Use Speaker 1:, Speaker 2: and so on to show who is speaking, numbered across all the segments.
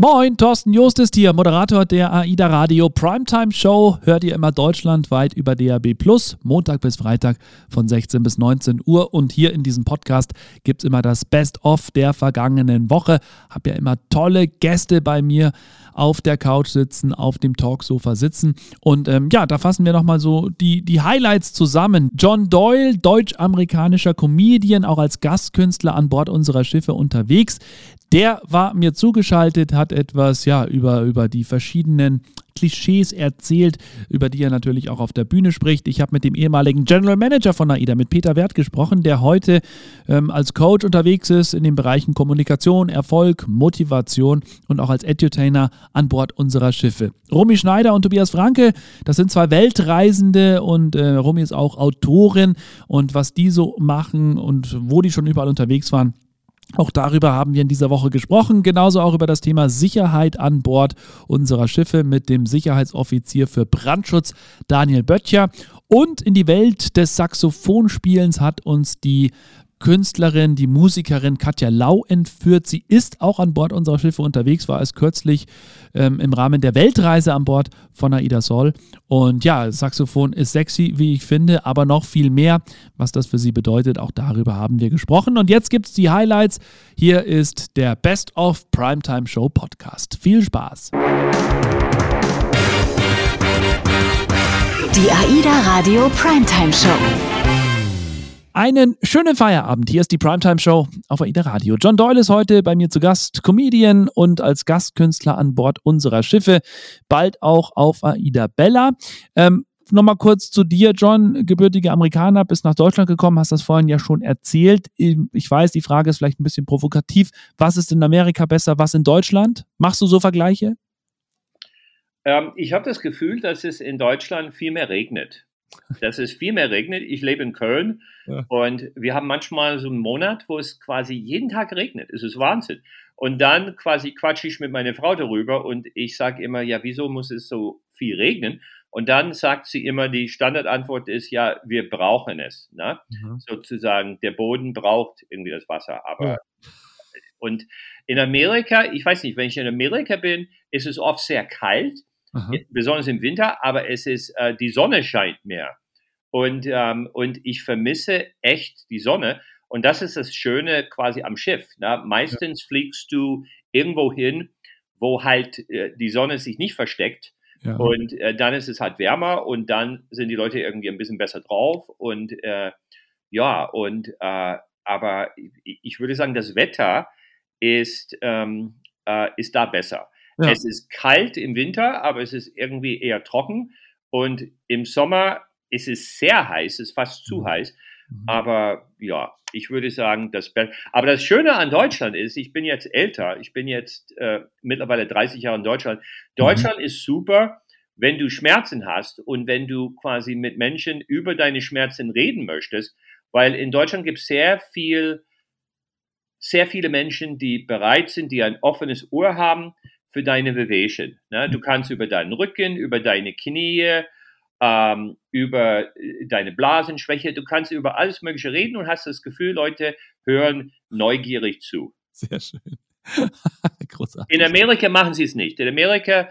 Speaker 1: Moin, Thorsten Joost ist hier, Moderator der AIDA Radio Primetime Show. Hört ihr immer deutschlandweit über DAB Plus, Montag bis Freitag von 16 bis 19 Uhr. Und hier in diesem Podcast gibt es immer das Best-of der vergangenen Woche. Hab ja immer tolle Gäste bei mir auf der Couch sitzen, auf dem Talksofa sitzen. Und ähm, ja, da fassen wir nochmal so die, die Highlights zusammen. John Doyle, deutsch-amerikanischer Comedian, auch als Gastkünstler an Bord unserer Schiffe unterwegs. Der war mir zugeschaltet, hat etwas ja über, über die verschiedenen Klischees erzählt, über die er natürlich auch auf der Bühne spricht. Ich habe mit dem ehemaligen General Manager von AIDA, mit Peter Wert, gesprochen, der heute ähm, als Coach unterwegs ist in den Bereichen Kommunikation, Erfolg, Motivation und auch als Edutainer an Bord unserer Schiffe. Romy Schneider und Tobias Franke, das sind zwei Weltreisende und äh, Romy ist auch Autorin und was die so machen und wo die schon überall unterwegs waren, auch darüber haben wir in dieser Woche gesprochen, genauso auch über das Thema Sicherheit an Bord unserer Schiffe mit dem Sicherheitsoffizier für Brandschutz Daniel Böttcher. Und in die Welt des Saxophonspielens hat uns die Künstlerin, die Musikerin Katja Lau entführt. Sie ist auch an Bord unserer Schiffe unterwegs, war es kürzlich ähm, im Rahmen der Weltreise an Bord von Aida Sol. Und ja, Saxophon ist sexy, wie ich finde, aber noch viel mehr, was das für sie bedeutet. Auch darüber haben wir gesprochen. Und jetzt gibt es die Highlights. Hier ist der Best of Primetime Show Podcast. Viel Spaß!
Speaker 2: Die AIDA Radio Primetime Show.
Speaker 1: Einen schönen Feierabend. Hier ist die Primetime Show auf AIDA Radio. John Doyle ist heute bei mir zu Gast, Comedian und als Gastkünstler an Bord unserer Schiffe, bald auch auf AIDA Bella. Ähm, Nochmal kurz zu dir, John, gebürtiger Amerikaner, bist nach Deutschland gekommen, hast das vorhin ja schon erzählt. Ich weiß, die Frage ist vielleicht ein bisschen provokativ. Was ist in Amerika besser, was in Deutschland? Machst du so Vergleiche?
Speaker 3: Ähm, ich habe das Gefühl, dass es in Deutschland viel mehr regnet dass es viel mehr regnet. Ich lebe in Köln ja. und wir haben manchmal so einen Monat, wo es quasi jeden Tag regnet. Es ist Wahnsinn. Und dann quasi quatsche ich mit meiner Frau darüber und ich sage immer, ja, wieso muss es so viel regnen? Und dann sagt sie immer, die Standardantwort ist, ja, wir brauchen es. Ne? Mhm. Sozusagen, der Boden braucht irgendwie das Wasser. Aber ja. und in Amerika, ich weiß nicht, wenn ich in Amerika bin, ist es oft sehr kalt Aha. besonders im Winter, aber es ist, äh, die Sonne scheint mehr. Und, ähm, und ich vermisse echt die Sonne. Und das ist das Schöne quasi am Schiff. Ne? Meistens ja. fliegst du irgendwo hin, wo halt äh, die Sonne sich nicht versteckt. Ja. Und äh, dann ist es halt wärmer und dann sind die Leute irgendwie ein bisschen besser drauf. Und äh, ja, und äh, aber ich würde sagen, das Wetter ist, ähm, äh, ist da besser. Ja. Es ist kalt im Winter, aber es ist irgendwie eher trocken. Und im Sommer ist es sehr heiß, es ist fast zu mhm. heiß. Mhm. Aber ja, ich würde sagen, das Be Aber das Schöne an Deutschland ist, ich bin jetzt älter, ich bin jetzt äh, mittlerweile 30 Jahre in Deutschland. Deutschland mhm. ist super, wenn du Schmerzen hast und wenn du quasi mit Menschen über deine Schmerzen reden möchtest, weil in Deutschland gibt es sehr viel, sehr viele Menschen, die bereit sind, die ein offenes Ohr haben, für deine Bewegung. Ne? Du kannst über deinen Rücken, über deine Knie, ähm, über äh, deine Blasenschwäche, du kannst über alles Mögliche reden und hast das Gefühl, Leute hören neugierig zu.
Speaker 1: Sehr schön.
Speaker 3: Großartig. In Amerika machen sie es nicht. In Amerika,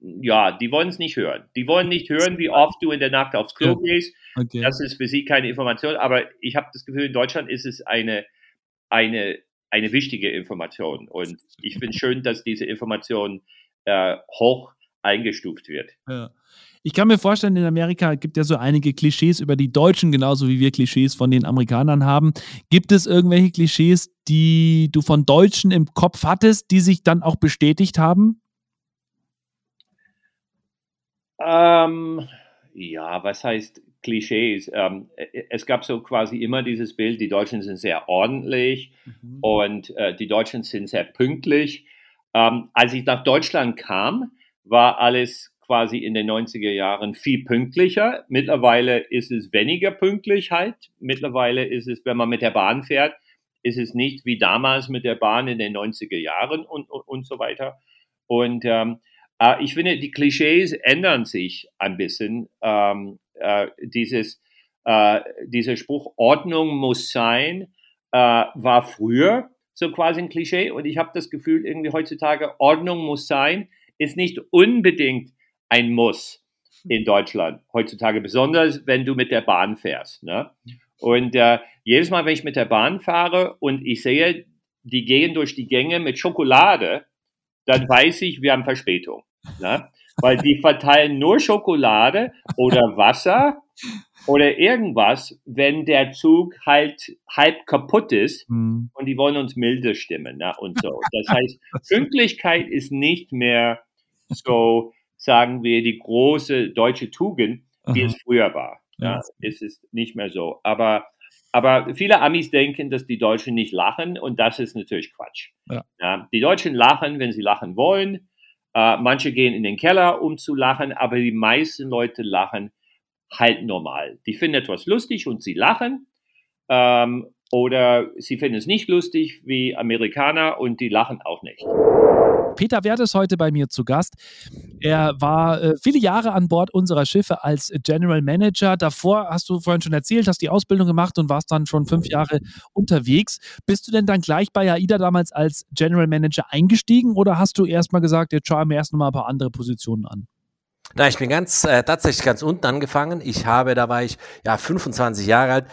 Speaker 3: ja, die wollen es nicht hören. Die wollen nicht hören, wie oft du in der Nacht aufs Klo gehst. Okay. Das ist für sie keine Information. Aber ich habe das Gefühl, in Deutschland ist es eine, eine eine wichtige Information. Und ich finde schön, dass diese Information äh, hoch eingestuft wird.
Speaker 1: Ja. Ich kann mir vorstellen, in Amerika gibt es ja so einige Klischees über die Deutschen, genauso wie wir Klischees von den Amerikanern haben. Gibt es irgendwelche Klischees, die du von Deutschen im Kopf hattest, die sich dann auch bestätigt haben?
Speaker 3: Ähm, ja, was heißt Klischees. Ähm, äh, es gab so quasi immer dieses Bild, die Deutschen sind sehr ordentlich mhm. und äh, die Deutschen sind sehr pünktlich. Ähm, als ich nach Deutschland kam, war alles quasi in den 90er Jahren viel pünktlicher. Mittlerweile ist es weniger Pünktlichkeit. Mittlerweile ist es, wenn man mit der Bahn fährt, ist es nicht wie damals mit der Bahn in den 90er Jahren und, und, und so weiter. Und ähm, äh, ich finde, die Klischees ändern sich ein bisschen. Ähm, äh, dieses, äh, dieser Spruch, Ordnung muss sein, äh, war früher so quasi ein Klischee. Und ich habe das Gefühl, irgendwie heutzutage, Ordnung muss sein, ist nicht unbedingt ein Muss in Deutschland heutzutage, besonders wenn du mit der Bahn fährst. Ne? Und äh, jedes Mal, wenn ich mit der Bahn fahre und ich sehe, die gehen durch die Gänge mit Schokolade, dann weiß ich, wir haben Verspätung. Ne? Weil die verteilen nur Schokolade oder Wasser oder irgendwas, wenn der Zug halt halb kaputt ist mhm. und die wollen uns milde stimmen ne? und so. Das heißt, Pünktlichkeit ist nicht mehr so, sagen wir, die große deutsche Tugend, wie Aha. es früher war. Ja. ja. Es ist nicht mehr so. Aber, aber viele Amis denken, dass die Deutschen nicht lachen und das ist natürlich Quatsch. Ja. ja die Deutschen lachen, wenn sie lachen wollen. Äh, manche gehen in den Keller, um zu lachen, aber die meisten Leute lachen halt normal. Die finden etwas lustig und sie lachen. Ähm, oder sie finden es nicht lustig wie Amerikaner und die lachen auch nicht.
Speaker 1: Peter Wert ist heute bei mir zu Gast. Er war äh, viele Jahre an Bord unserer Schiffe als General Manager. Davor hast du vorhin schon erzählt, hast die Ausbildung gemacht und warst dann schon fünf Jahre unterwegs. Bist du denn dann gleich bei AIDA damals als General Manager eingestiegen oder hast du erstmal gesagt, jetzt schauen wir erst mal ein paar andere Positionen an?
Speaker 4: Na, ich bin ganz äh, tatsächlich ganz unten angefangen. Ich habe, da war ich ja 25 Jahre alt,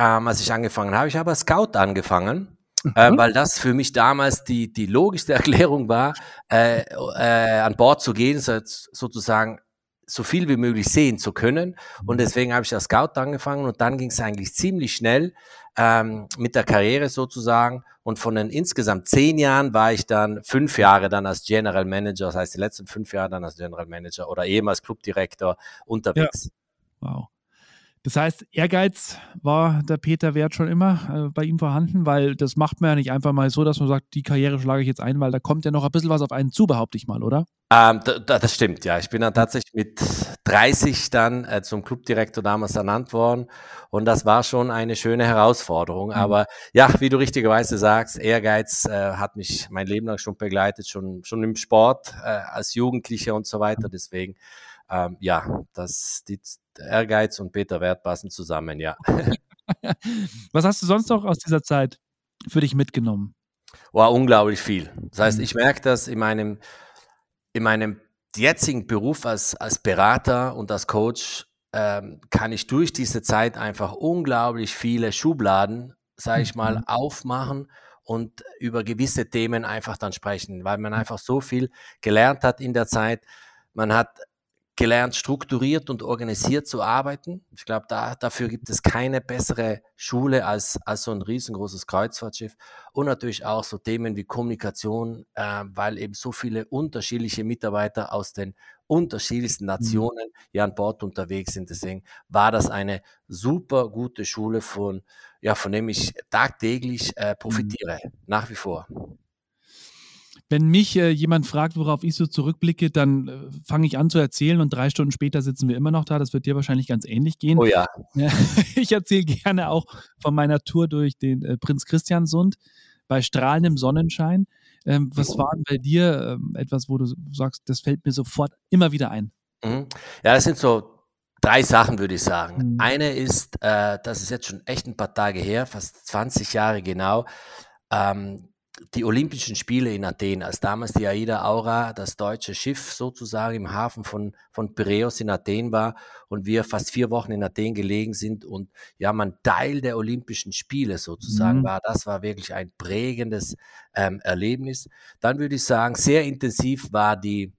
Speaker 4: ähm, als ich angefangen habe. Ich habe als Scout angefangen. Äh, mhm. Äh, weil das für mich damals die, die logischste Erklärung war, äh, äh, an Bord zu gehen, so, sozusagen so viel wie möglich sehen zu können. Und mhm. deswegen habe ich als Scout angefangen und dann ging es eigentlich ziemlich schnell ähm, mit der Karriere sozusagen. Und von den insgesamt zehn Jahren war ich dann fünf Jahre dann als General Manager, das heißt die letzten fünf Jahre dann als General Manager oder ehemals Clubdirektor unterwegs.
Speaker 1: Ja. Wow. Das heißt, Ehrgeiz war der Peter Wert schon immer äh, bei ihm vorhanden, weil das macht man ja nicht einfach mal so, dass man sagt, die Karriere schlage ich jetzt ein, weil da kommt ja noch ein bisschen was auf einen zu, behaupte ich mal, oder?
Speaker 4: Ähm, da, das stimmt, ja. Ich bin dann tatsächlich mit 30 dann äh, zum Clubdirektor damals ernannt worden und das war schon eine schöne Herausforderung. Mhm. Aber ja, wie du richtigerweise sagst, Ehrgeiz äh, hat mich mein Leben lang schon begleitet, schon, schon im Sport, äh, als Jugendlicher und so weiter. Deswegen ähm, ja, das, die Ehrgeiz und Peter Wert passen zusammen, ja.
Speaker 1: Was hast du sonst noch aus dieser Zeit für dich mitgenommen?
Speaker 4: War unglaublich viel. Das heißt, mhm. ich merke das in meinem, in meinem jetzigen Beruf als, als Berater und als Coach, ähm, kann ich durch diese Zeit einfach unglaublich viele Schubladen, sage ich mal, mhm. aufmachen und über gewisse Themen einfach dann sprechen, weil man einfach so viel gelernt hat in der Zeit. Man hat gelernt, strukturiert und organisiert zu arbeiten. Ich glaube, da, dafür gibt es keine bessere Schule als, als so ein riesengroßes Kreuzfahrtschiff. Und natürlich auch so Themen wie Kommunikation, äh, weil eben so viele unterschiedliche Mitarbeiter aus den unterschiedlichsten mhm. Nationen hier an Bord unterwegs sind. Deswegen war das eine super gute Schule, von, ja, von dem ich tagtäglich äh, profitiere, mhm. nach wie vor.
Speaker 1: Wenn mich äh, jemand fragt, worauf ich so zurückblicke, dann äh, fange ich an zu erzählen und drei Stunden später sitzen wir immer noch da. Das wird dir wahrscheinlich ganz ähnlich gehen.
Speaker 4: Oh ja.
Speaker 1: ich erzähle gerne auch von meiner Tour durch den äh, Prinz Christiansund bei strahlendem Sonnenschein. Ähm, was war denn bei dir ähm, etwas, wo du sagst, das fällt mir sofort immer wieder ein?
Speaker 4: Mhm. Ja, das sind so drei Sachen, würde ich sagen. Mhm. Eine ist, äh, das ist jetzt schon echt ein paar Tage her, fast 20 Jahre genau. Ähm, die Olympischen Spiele in Athen, als damals die Aida Aura, das deutsche Schiff sozusagen im Hafen von, von Piräus in Athen war und wir fast vier Wochen in Athen gelegen sind und ja, man Teil der Olympischen Spiele sozusagen mhm. war. Das war wirklich ein prägendes ähm, Erlebnis. Dann würde ich sagen, sehr intensiv war die,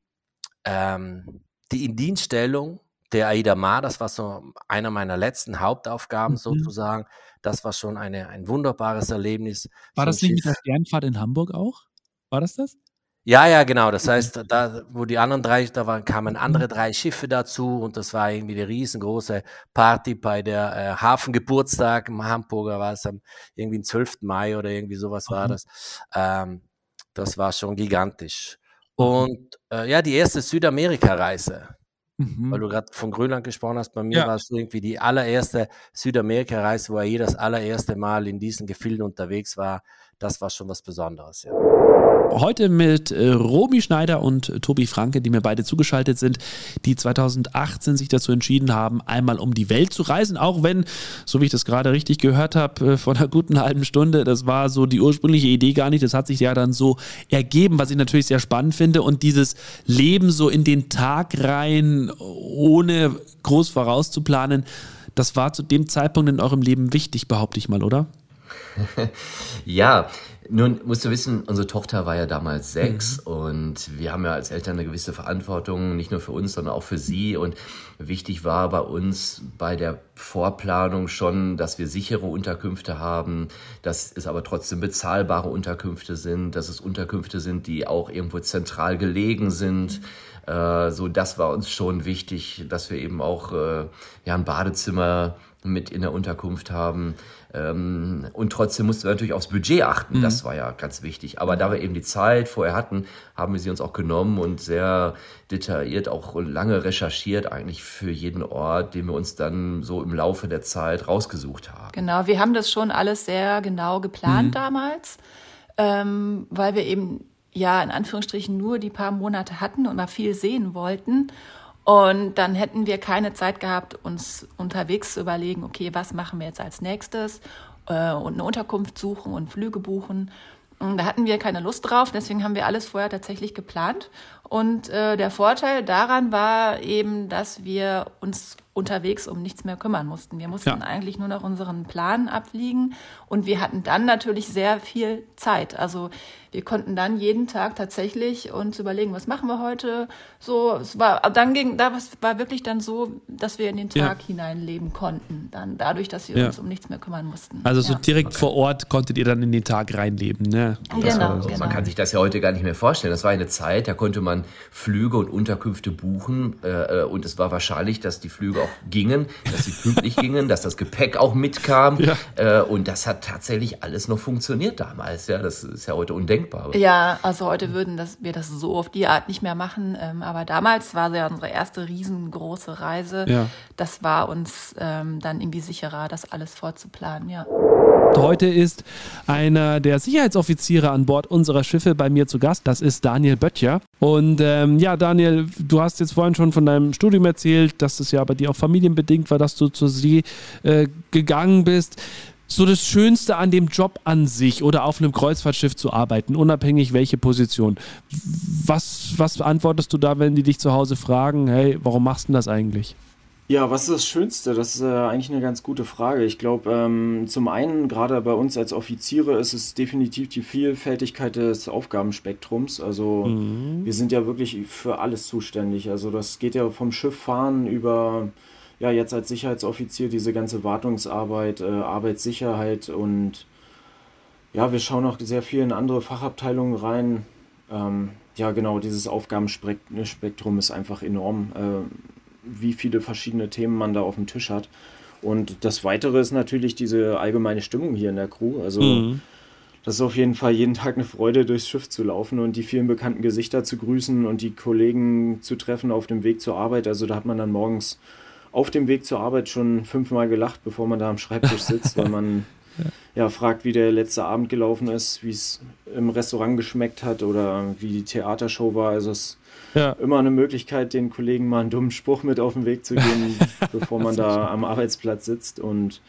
Speaker 4: ähm, die Indienststellung der Aida Mar, das war so einer meiner letzten Hauptaufgaben mhm. sozusagen. Das war schon eine, ein wunderbares Erlebnis.
Speaker 1: War das nicht mit der Sternfahrt in Hamburg auch? War das das?
Speaker 4: Ja, ja, genau. Das heißt, da, wo die anderen drei, da waren, kamen andere mhm. drei Schiffe dazu und das war irgendwie eine riesengroße Party bei der äh, Hafengeburtstag im Hamburger, war es am irgendwie am 12. Mai oder irgendwie sowas war das. Ähm, das war schon gigantisch. Und äh, ja, die erste Südamerika-Reise, Mhm. Weil du gerade von Grönland gesprochen hast, bei mir ja. war es irgendwie die allererste Südamerika-Reise, wo er je das allererste Mal in diesen Gefilden unterwegs war. Das war schon was Besonderes, ja.
Speaker 1: Heute mit äh, Romy Schneider und Tobi Franke, die mir beide zugeschaltet sind, die 2018 sich dazu entschieden haben, einmal um die Welt zu reisen, auch wenn, so wie ich das gerade richtig gehört habe, äh, vor einer guten halben Stunde, das war so die ursprüngliche Idee gar nicht, das hat sich ja dann so ergeben, was ich natürlich sehr spannend finde und dieses Leben so in den Tag rein, ohne groß vorauszuplanen, das war zu dem Zeitpunkt in eurem Leben wichtig, behaupte ich mal, oder?
Speaker 5: ja, nun musst du wissen, unsere Tochter war ja damals sechs mhm. und wir haben ja als Eltern eine gewisse Verantwortung, nicht nur für uns, sondern auch für sie. Und wichtig war bei uns bei der Vorplanung schon, dass wir sichere Unterkünfte haben, dass es aber trotzdem bezahlbare Unterkünfte sind, dass es Unterkünfte sind, die auch irgendwo zentral gelegen sind. Äh, so, das war uns schon wichtig, dass wir eben auch äh, ja, ein Badezimmer mit in der Unterkunft haben. Ähm, und trotzdem mussten wir natürlich aufs Budget achten. Mhm. Das war ja ganz wichtig. Aber da wir eben die Zeit vorher hatten, haben wir sie uns auch genommen und sehr detailliert auch lange recherchiert eigentlich für jeden Ort, den wir uns dann so im Laufe der Zeit rausgesucht haben.
Speaker 6: Genau, wir haben das schon alles sehr genau geplant mhm. damals, ähm, weil wir eben ja in Anführungsstrichen nur die paar Monate hatten und mal viel sehen wollten. Und dann hätten wir keine Zeit gehabt, uns unterwegs zu überlegen, okay, was machen wir jetzt als nächstes äh, und eine Unterkunft suchen und Flüge buchen. Und da hatten wir keine Lust drauf, deswegen haben wir alles vorher tatsächlich geplant. Und äh, der Vorteil daran war eben, dass wir uns unterwegs um nichts mehr kümmern mussten. Wir mussten ja. eigentlich nur noch unseren Plan abfliegen und wir hatten dann natürlich sehr viel Zeit. Also wir konnten dann jeden Tag tatsächlich uns überlegen, was machen wir heute. So, es war dann ging, da war wirklich dann so, dass wir in den Tag ja. hineinleben konnten. Dann dadurch, dass wir ja. uns um nichts mehr kümmern mussten.
Speaker 1: Also so direkt okay. vor Ort konntet ihr dann in den Tag reinleben, ne?
Speaker 5: Genau, genau. Man kann sich das ja heute gar nicht mehr vorstellen. Das war eine Zeit, da konnte man Flüge und Unterkünfte buchen äh, äh und es war wahrscheinlich, dass die Flüge auch gingen, dass sie pünktlich gingen, dass das Gepäck auch mitkam ja. äh, und das hat tatsächlich alles noch funktioniert damals. Ja, das ist ja heute undenkbar undenkbar.
Speaker 6: Ja, also heute würden das, wir das so auf die Art nicht mehr machen. Ähm, aber damals war ja unsere erste riesengroße Reise. Ja. Das war uns ähm, dann irgendwie sicherer, das alles vorzuplanen, ja.
Speaker 1: Heute ist einer der Sicherheitsoffiziere an Bord unserer Schiffe bei mir zu Gast. Das ist Daniel Böttcher. Und ähm, ja, Daniel, du hast jetzt vorhin schon von deinem Studium erzählt, dass es ja bei dir auch familienbedingt war, dass du zur See äh, gegangen bist so das Schönste an dem Job an sich oder auf einem Kreuzfahrtschiff zu arbeiten, unabhängig welche Position? Was, was antwortest du da, wenn die dich zu Hause fragen, hey, warum machst du das eigentlich?
Speaker 7: Ja, was ist das Schönste? Das ist äh, eigentlich eine ganz gute Frage. Ich glaube, ähm, zum einen, gerade bei uns als Offiziere, ist es definitiv die Vielfältigkeit des Aufgabenspektrums. Also mhm. wir sind ja wirklich für alles zuständig. Also das geht ja vom Schifffahren über ja, jetzt als Sicherheitsoffizier diese ganze Wartungsarbeit, äh, Arbeitssicherheit und ja, wir schauen auch sehr viel in andere Fachabteilungen rein. Ähm, ja, genau, dieses Aufgabenspektrum ist einfach enorm, äh, wie viele verschiedene Themen man da auf dem Tisch hat. Und das Weitere ist natürlich diese allgemeine Stimmung hier in der Crew. Also mhm. das ist auf jeden Fall jeden Tag eine Freude, durchs Schiff zu laufen und die vielen bekannten Gesichter zu grüßen und die Kollegen zu treffen auf dem Weg zur Arbeit. Also da hat man dann morgens auf dem Weg zur Arbeit schon fünfmal gelacht, bevor man da am Schreibtisch sitzt, weil man ja. fragt, wie der letzte Abend gelaufen ist, wie es im Restaurant geschmeckt hat oder wie die Theatershow war. Also es ist ja. immer eine Möglichkeit, den Kollegen mal einen dummen Spruch mit auf den Weg zu geben, bevor man da am Arbeitsplatz sitzt. Und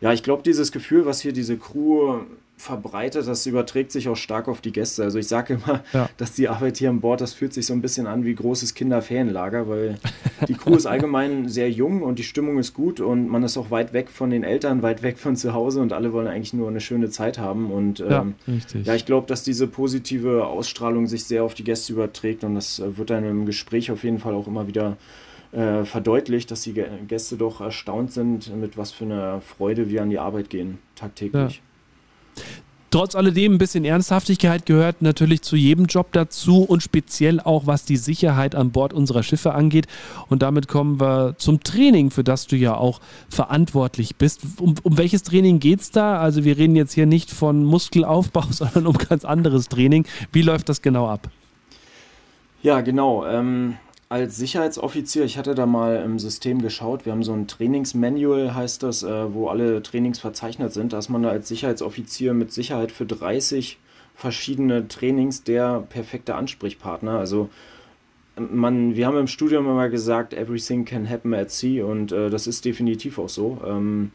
Speaker 7: ja, ich glaube, dieses Gefühl, was hier diese Crew verbreitet, das überträgt sich auch stark auf die Gäste. Also ich sage immer, ja. dass die Arbeit hier an Bord, das fühlt sich so ein bisschen an wie großes Kinderferienlager, weil die Crew ist allgemein sehr jung und die Stimmung ist gut und man ist auch weit weg von den Eltern, weit weg von zu Hause und alle wollen eigentlich nur eine schöne Zeit haben. Und ähm, ja, ja, ich glaube, dass diese positive Ausstrahlung sich sehr auf die Gäste überträgt und das wird dann im Gespräch auf jeden Fall auch immer wieder äh, verdeutlicht, dass die Gäste doch erstaunt sind, mit was für einer Freude wir an die Arbeit gehen, tagtäglich. Ja.
Speaker 1: Trotz alledem ein bisschen Ernsthaftigkeit gehört natürlich zu jedem Job dazu und speziell auch was die Sicherheit an Bord unserer Schiffe angeht. Und damit kommen wir zum Training, für das du ja auch verantwortlich bist. Um, um welches Training geht es da? Also wir reden jetzt hier nicht von Muskelaufbau, sondern um ganz anderes Training. Wie läuft das genau ab?
Speaker 7: Ja, genau. Ähm, Als Sicherheitsoffizier, ich hatte da mal im System geschaut, wir haben so ein Trainingsmanual, heißt das, äh, wo alle Trainings verzeichnet sind. Da ist man da als Sicherheitsoffizier mit Sicherheit für 30 verschiedene Trainings der perfekte Ansprechpartner. Also man, wir haben im Studium immer gesagt, everything can happen at sea und äh, das ist definitiv auch so. Ähm,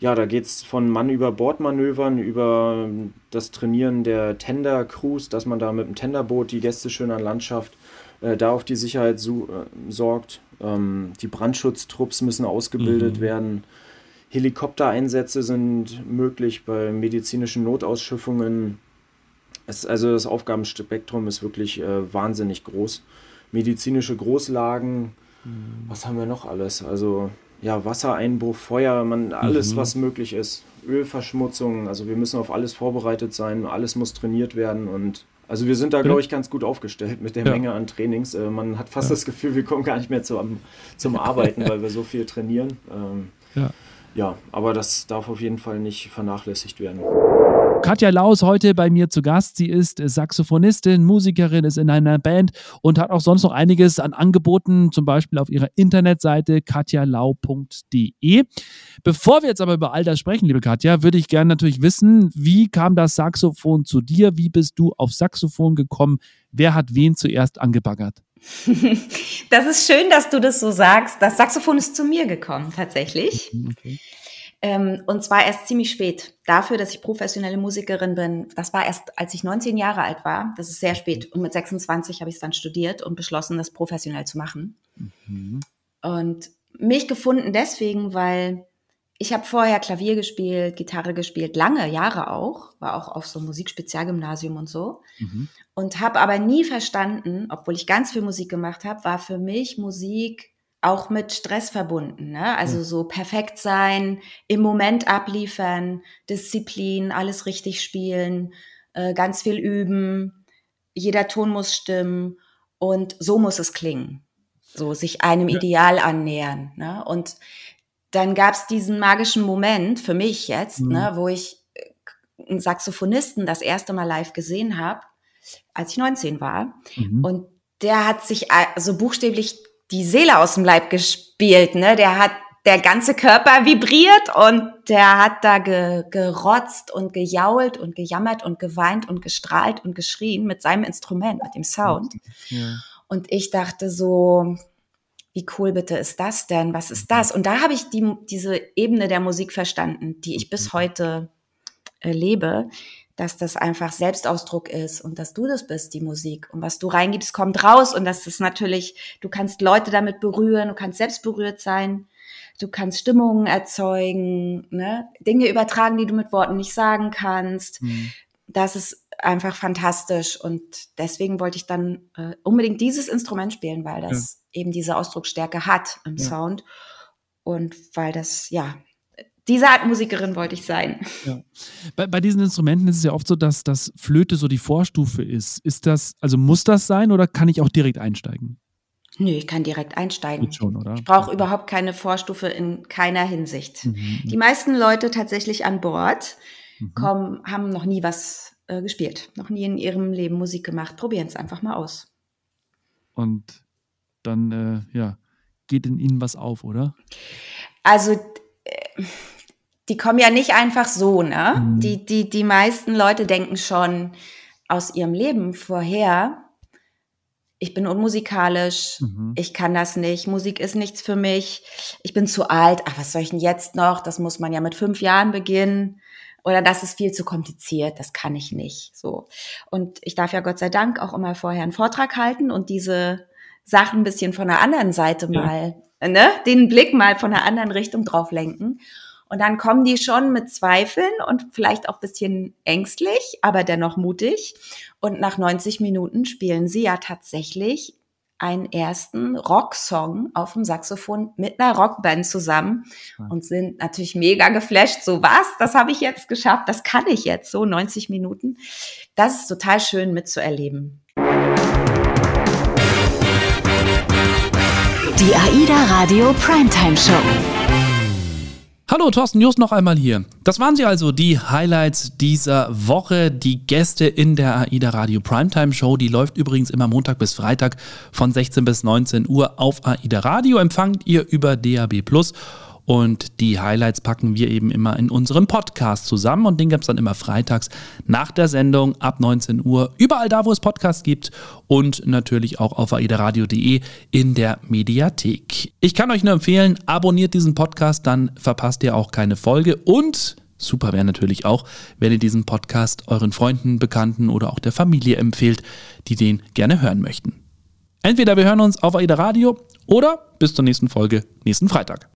Speaker 7: ja, da geht es von Mann über Bordmanövern, über das Trainieren der Tender-Crews, dass man da mit dem Tenderboot die Gäste schön an Land schafft, äh, da auf die Sicherheit so, äh, sorgt. Ähm, die Brandschutztrupps müssen ausgebildet mhm. werden. Helikoptereinsätze sind möglich bei medizinischen Notausschiffungen. Es, also das Aufgabenspektrum ist wirklich äh, wahnsinnig groß. Medizinische Großlagen, mhm. was haben wir noch alles? Also ja, Wassereinbruch, Feuer, man, alles, mhm. was möglich ist. Ölverschmutzung, also wir müssen auf alles vorbereitet sein, alles muss trainiert werden und also wir sind da, glaube ich, ganz gut aufgestellt mit der ja. Menge an Trainings. Äh, man hat fast ja. das Gefühl, wir kommen gar nicht mehr zum, zum Arbeiten, weil wir so viel trainieren. Ähm, ja. ja, aber das darf auf jeden Fall nicht vernachlässigt werden.
Speaker 1: Katja Laus heute bei mir zu Gast. Sie ist Saxophonistin, Musikerin, ist in einer Band und hat auch sonst noch einiges an Angeboten, zum Beispiel auf ihrer Internetseite katjalau.de. Bevor wir jetzt aber über all das sprechen, liebe Katja, würde ich gerne natürlich wissen, wie kam das Saxophon zu dir? Wie bist du auf Saxophon gekommen? Wer hat wen zuerst angebaggert?
Speaker 8: Das ist schön, dass du das so sagst. Das Saxophon ist zu mir gekommen, tatsächlich. Okay. Ähm, und zwar erst ziemlich spät. Dafür, dass ich professionelle Musikerin bin, das war erst, als ich 19 Jahre alt war. Das ist sehr spät. Und mit 26 habe ich es dann studiert und beschlossen, das professionell zu machen. Mhm. Und mich gefunden deswegen, weil ich habe vorher Klavier gespielt, Gitarre gespielt, lange Jahre auch, war auch auf so einem Musikspezialgymnasium und so. Mhm. Und habe aber nie verstanden, obwohl ich ganz viel Musik gemacht habe, war für mich Musik auch mit Stress verbunden. Ne? Also ja. so perfekt sein, im Moment abliefern, Disziplin, alles richtig spielen, äh, ganz viel üben, jeder Ton muss stimmen und so muss es klingen. So sich einem ja. Ideal annähern. Ne? Und dann gab es diesen magischen Moment für mich jetzt, mhm. ne, wo ich äh, einen Saxophonisten das erste Mal live gesehen habe, als ich 19 war. Mhm. Und der hat sich so also buchstäblich die Seele aus dem Leib gespielt, ne? Der hat der ganze Körper vibriert und der hat da ge, gerotzt und gejault und gejammert und geweint und gestrahlt und geschrien mit seinem Instrument, mit dem Sound. Ja. Und ich dachte so, wie cool bitte ist das denn? Was ist das? Und da habe ich die, diese Ebene der Musik verstanden, die ich bis mhm. heute erlebe, dass das einfach Selbstausdruck ist und dass du das bist, die Musik. Und was du reingibst, kommt raus. Und das ist natürlich, du kannst Leute damit berühren, du kannst selbst berührt sein, du kannst Stimmungen erzeugen, ne? Dinge übertragen, die du mit Worten nicht sagen kannst. Mhm. Das ist einfach fantastisch. Und deswegen wollte ich dann äh, unbedingt dieses Instrument spielen, weil das ja. eben diese Ausdrucksstärke hat im ja. Sound. Und weil das, ja, diese Art Musikerin wollte ich sein.
Speaker 1: Ja. Bei, bei, diesen Instrumenten ist es ja oft so, dass das Flöte so die Vorstufe ist. Ist das, also muss das sein oder kann ich auch direkt einsteigen?
Speaker 8: Nö, ich kann direkt einsteigen. Schon, oder? Ich brauche überhaupt keine Vorstufe in keiner Hinsicht. Mhm. Die meisten Leute tatsächlich an Bord mhm. kommen, haben noch nie was äh, gespielt, noch nie in ihrem Leben Musik gemacht. Probieren es einfach mal aus.
Speaker 1: Und dann, äh, ja, geht in ihnen was auf, oder?
Speaker 8: Also äh, die kommen ja nicht einfach so, ne? Mhm. Die, die, die meisten Leute denken schon aus ihrem Leben vorher, ich bin unmusikalisch, mhm. ich kann das nicht, Musik ist nichts für mich, ich bin zu alt, ach, was soll ich denn jetzt noch? Das muss man ja mit fünf Jahren beginnen. Oder das ist viel zu kompliziert, das kann ich nicht. So. Und ich darf ja Gott sei Dank auch immer vorher einen Vortrag halten und diese Sachen ein bisschen von der anderen Seite ja. mal, ne, den Blick mal von der anderen Richtung drauf lenken. Und dann kommen die schon mit Zweifeln und vielleicht auch bisschen ängstlich, aber dennoch mutig. Und nach 90 Minuten spielen sie ja tatsächlich einen ersten Rocksong auf dem Saxophon mit einer Rockband zusammen und sind natürlich mega geflasht. So was, das habe ich jetzt geschafft, das kann ich jetzt so 90 Minuten. Das ist total schön mitzuerleben.
Speaker 2: Die AIDA Radio Primetime Show.
Speaker 1: Hallo, Thorsten Just noch einmal hier. Das waren sie also, die Highlights dieser Woche. Die Gäste in der AIDA Radio Primetime Show, die läuft übrigens immer Montag bis Freitag von 16 bis 19 Uhr auf AIDA Radio. Empfangt ihr über DAB Plus. Und die Highlights packen wir eben immer in unserem Podcast zusammen und den gibt es dann immer freitags nach der Sendung ab 19 Uhr. Überall da, wo es Podcasts gibt und natürlich auch auf aidaradio.de in der Mediathek. Ich kann euch nur empfehlen, abonniert diesen Podcast, dann verpasst ihr auch keine Folge und Super wäre natürlich auch, wenn ihr diesen Podcast euren Freunden, Bekannten oder auch der Familie empfehlt, die den gerne hören möchten. Entweder wir hören uns auf AIDA Radio oder bis zur nächsten Folge nächsten Freitag.